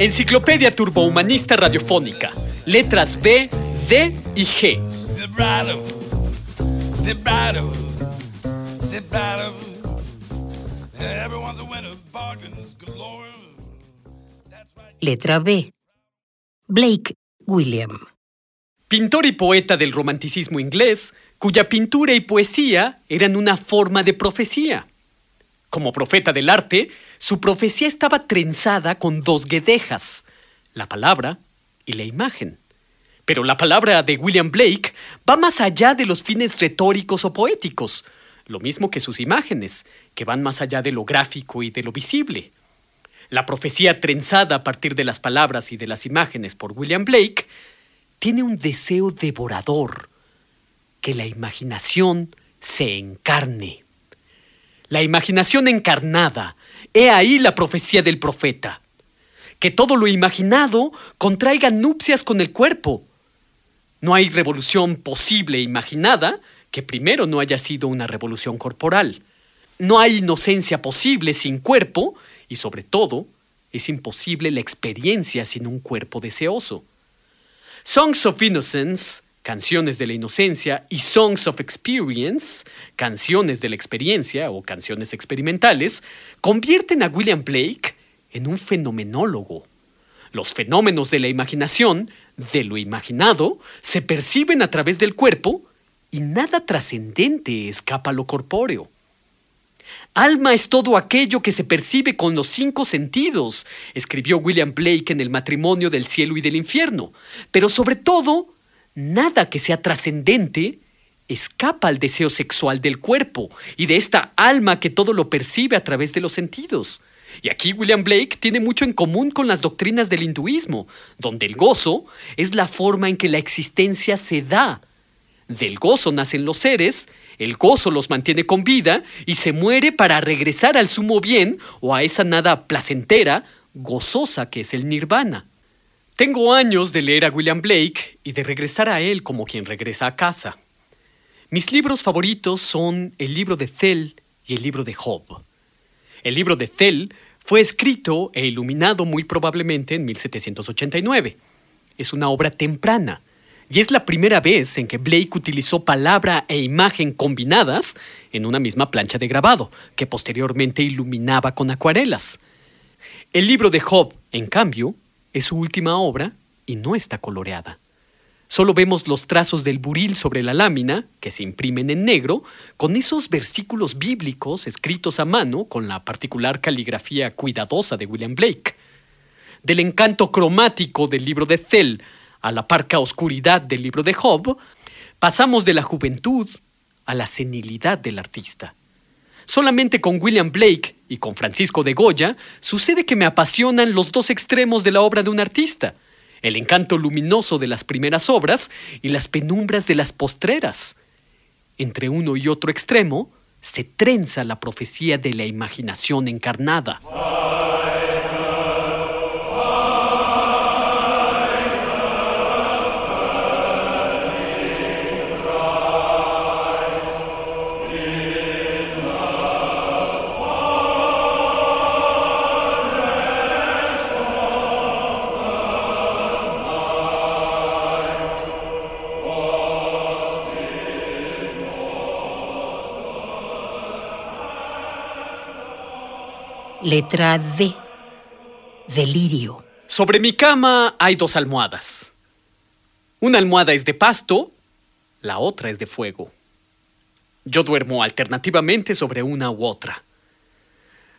Enciclopedia Turbohumanista Radiofónica. Letras B, D y G. Letra B. Blake William. Pintor y poeta del romanticismo inglés, cuya pintura y poesía eran una forma de profecía. Como profeta del arte, su profecía estaba trenzada con dos guedejas, la palabra y la imagen. Pero la palabra de William Blake va más allá de los fines retóricos o poéticos, lo mismo que sus imágenes, que van más allá de lo gráfico y de lo visible. La profecía trenzada a partir de las palabras y de las imágenes por William Blake tiene un deseo devorador, que la imaginación se encarne. La imaginación encarnada, he ahí la profecía del profeta. Que todo lo imaginado contraiga nupcias con el cuerpo. No hay revolución posible e imaginada que primero no haya sido una revolución corporal. No hay inocencia posible sin cuerpo y sobre todo es imposible la experiencia sin un cuerpo deseoso. Songs of Innocence, canciones de la inocencia, y Songs of Experience, canciones de la experiencia o canciones experimentales, convierten a William Blake en un fenomenólogo. Los fenómenos de la imaginación, de lo imaginado, se perciben a través del cuerpo y nada trascendente escapa a lo corpóreo. Alma es todo aquello que se percibe con los cinco sentidos, escribió William Blake en El matrimonio del cielo y del infierno. Pero sobre todo, nada que sea trascendente escapa al deseo sexual del cuerpo y de esta alma que todo lo percibe a través de los sentidos. Y aquí William Blake tiene mucho en común con las doctrinas del hinduismo, donde el gozo es la forma en que la existencia se da. Del gozo nacen los seres, el gozo los mantiene con vida y se muere para regresar al sumo bien o a esa nada placentera, gozosa que es el nirvana. Tengo años de leer a William Blake y de regresar a él como quien regresa a casa. Mis libros favoritos son el libro de Cell y el libro de Job. El libro de Cell fue escrito e iluminado muy probablemente en 1789. Es una obra temprana y es la primera vez en que Blake utilizó palabra e imagen combinadas en una misma plancha de grabado, que posteriormente iluminaba con acuarelas. El libro de Job, en cambio, es su última obra y no está coloreada. Solo vemos los trazos del buril sobre la lámina, que se imprimen en negro, con esos versículos bíblicos escritos a mano con la particular caligrafía cuidadosa de William Blake. Del encanto cromático del libro de Cell a la parca oscuridad del libro de Job, pasamos de la juventud a la senilidad del artista. Solamente con William Blake y con Francisco de Goya sucede que me apasionan los dos extremos de la obra de un artista, el encanto luminoso de las primeras obras y las penumbras de las postreras. Entre uno y otro extremo se trenza la profecía de la imaginación encarnada. Letra D. Delirio. Sobre mi cama hay dos almohadas. Una almohada es de pasto, la otra es de fuego. Yo duermo alternativamente sobre una u otra.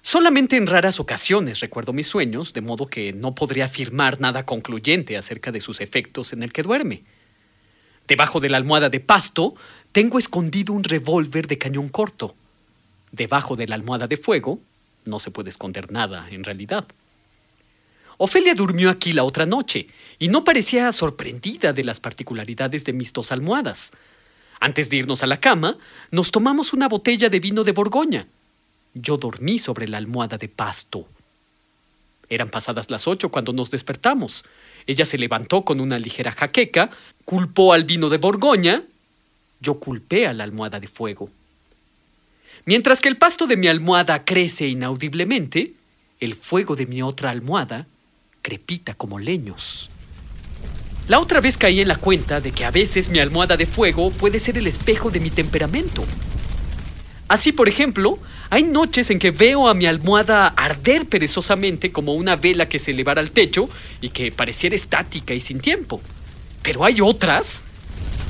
Solamente en raras ocasiones recuerdo mis sueños, de modo que no podría afirmar nada concluyente acerca de sus efectos en el que duerme. Debajo de la almohada de pasto tengo escondido un revólver de cañón corto. debajo de la almohada de fuego, no se puede esconder nada en realidad. Ofelia durmió aquí la otra noche y no parecía sorprendida de las particularidades de mis dos almohadas. Antes de irnos a la cama, nos tomamos una botella de vino de Borgoña. Yo dormí sobre la almohada de pasto. Eran pasadas las ocho cuando nos despertamos. Ella se levantó con una ligera jaqueca, culpó al vino de Borgoña, yo culpé a la almohada de fuego. Mientras que el pasto de mi almohada crece inaudiblemente, el fuego de mi otra almohada crepita como leños. La otra vez caí en la cuenta de que a veces mi almohada de fuego puede ser el espejo de mi temperamento. Así, por ejemplo, hay noches en que veo a mi almohada arder perezosamente como una vela que se elevara al techo y que pareciera estática y sin tiempo. Pero hay otras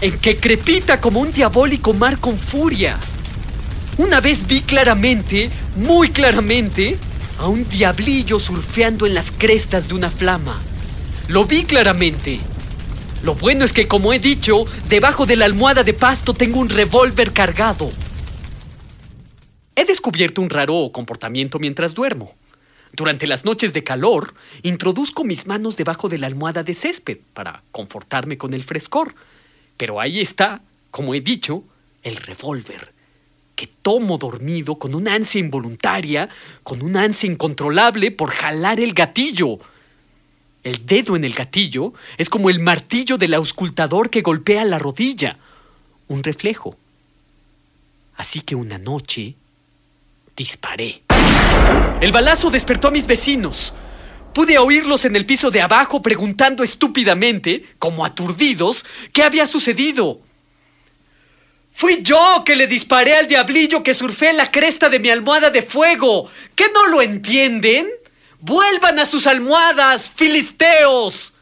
en que crepita como un diabólico mar con furia. Una vez vi claramente, muy claramente, a un diablillo surfeando en las crestas de una flama. Lo vi claramente. Lo bueno es que, como he dicho, debajo de la almohada de pasto tengo un revólver cargado. He descubierto un raro comportamiento mientras duermo. Durante las noches de calor, introduzco mis manos debajo de la almohada de césped para confortarme con el frescor. Pero ahí está, como he dicho, el revólver, que tomo dormido con una ansia involuntaria, con una ansia incontrolable por jalar el gatillo. El dedo en el gatillo es como el martillo del auscultador que golpea la rodilla, un reflejo. Así que una noche disparé. El balazo despertó a mis vecinos. Pude oírlos en el piso de abajo preguntando estúpidamente, como aturdidos, qué había sucedido. Fui yo que le disparé al diablillo que surfé en la cresta de mi almohada de fuego. ¿Qué no lo entienden? ¡Vuelvan a sus almohadas, filisteos!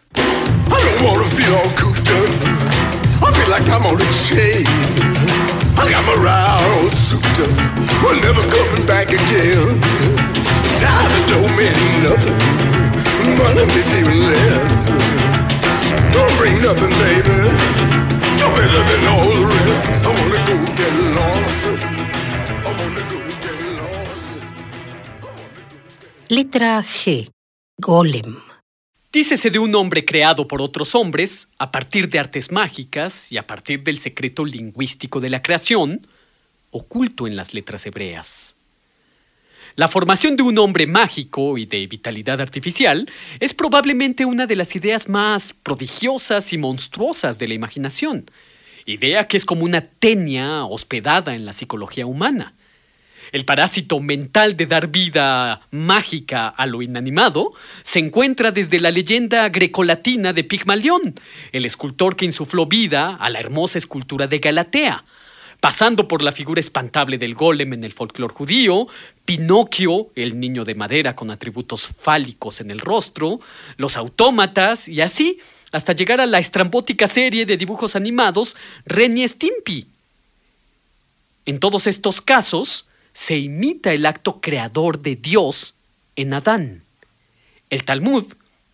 Don't bring nothing, baby. Letra G. Golem. Dícese de un hombre creado por otros hombres a partir de artes mágicas y a partir del secreto lingüístico de la creación, oculto en las letras hebreas. La formación de un hombre mágico y de vitalidad artificial es probablemente una de las ideas más prodigiosas y monstruosas de la imaginación, idea que es como una tenia hospedada en la psicología humana. El parásito mental de dar vida mágica a lo inanimado se encuentra desde la leyenda grecolatina de Pigmalión, el escultor que insufló vida a la hermosa escultura de Galatea, pasando por la figura espantable del golem en el folclore judío, Pinocchio, el niño de madera con atributos fálicos en el rostro, los autómatas y así hasta llegar a la estrambótica serie de dibujos animados Ren y Stimpy. En todos estos casos, se imita el acto creador de Dios en Adán. El Talmud,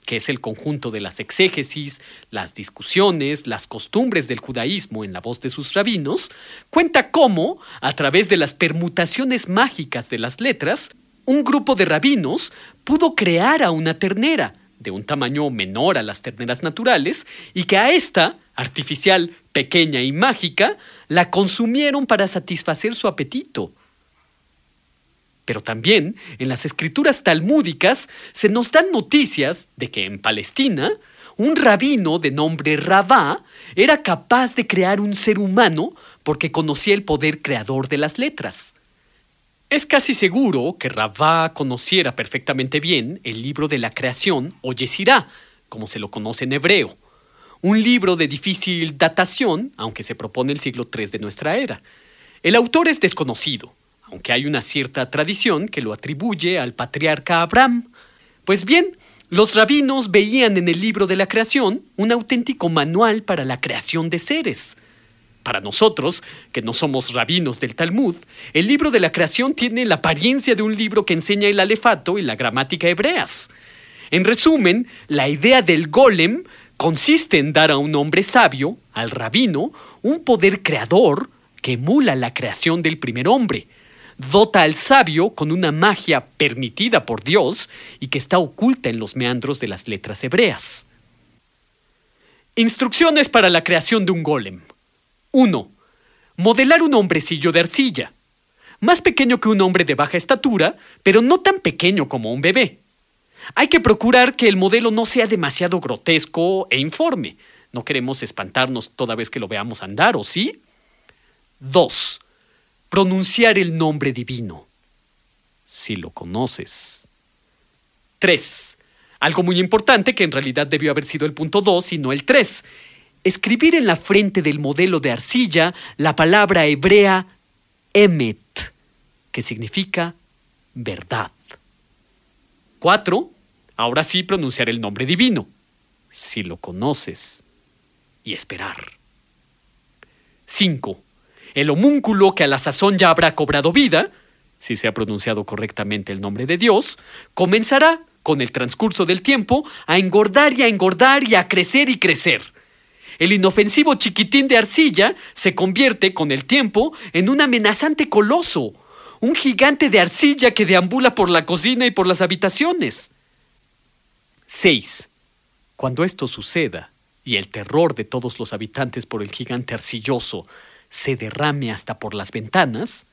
que es el conjunto de las exégesis, las discusiones, las costumbres del judaísmo en la voz de sus rabinos, cuenta cómo, a través de las permutaciones mágicas de las letras, un grupo de rabinos pudo crear a una ternera, de un tamaño menor a las terneras naturales, y que a esta, artificial, pequeña y mágica, la consumieron para satisfacer su apetito. Pero también en las escrituras talmúdicas se nos dan noticias de que en Palestina un rabino de nombre Rabá era capaz de crear un ser humano porque conocía el poder creador de las letras. Es casi seguro que Rabá conociera perfectamente bien el libro de la creación o Yesirá, como se lo conoce en hebreo, un libro de difícil datación, aunque se propone el siglo III de nuestra era. El autor es desconocido, aunque hay una cierta tradición que lo atribuye al patriarca Abraham. Pues bien, los rabinos veían en el libro de la creación un auténtico manual para la creación de seres. Para nosotros, que no somos rabinos del Talmud, el libro de la creación tiene la apariencia de un libro que enseña el alefato y la gramática hebreas. En resumen, la idea del golem consiste en dar a un hombre sabio, al rabino, un poder creador que emula la creación del primer hombre, dota al sabio con una magia permitida por Dios y que está oculta en los meandros de las letras hebreas. Instrucciones para la creación de un golem. 1. Modelar un hombrecillo de arcilla. Más pequeño que un hombre de baja estatura, pero no tan pequeño como un bebé. Hay que procurar que el modelo no sea demasiado grotesco e informe. No queremos espantarnos toda vez que lo veamos andar, ¿o sí? 2. Pronunciar el nombre divino. Si lo conoces. 3. Algo muy importante que en realidad debió haber sido el punto 2 y no el 3. Escribir en la frente del modelo de arcilla la palabra hebrea emet, que significa verdad. 4. Ahora sí pronunciar el nombre divino, si lo conoces, y esperar. 5. El homúnculo que a la sazón ya habrá cobrado vida, si se ha pronunciado correctamente el nombre de Dios, comenzará, con el transcurso del tiempo, a engordar y a engordar y a crecer y crecer. El inofensivo chiquitín de arcilla se convierte, con el tiempo, en un amenazante coloso, un gigante de arcilla que deambula por la cocina y por las habitaciones. 6. Cuando esto suceda, y el terror de todos los habitantes por el gigante arcilloso se derrame hasta por las ventanas,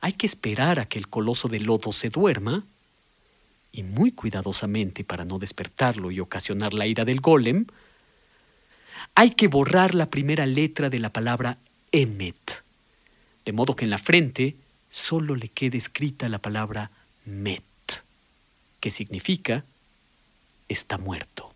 hay que esperar a que el coloso de lodo se duerma y muy cuidadosamente para no despertarlo y ocasionar la ira del golem, hay que borrar la primera letra de la palabra Emet, de modo que en la frente solo le quede escrita la palabra Met, que significa está muerto.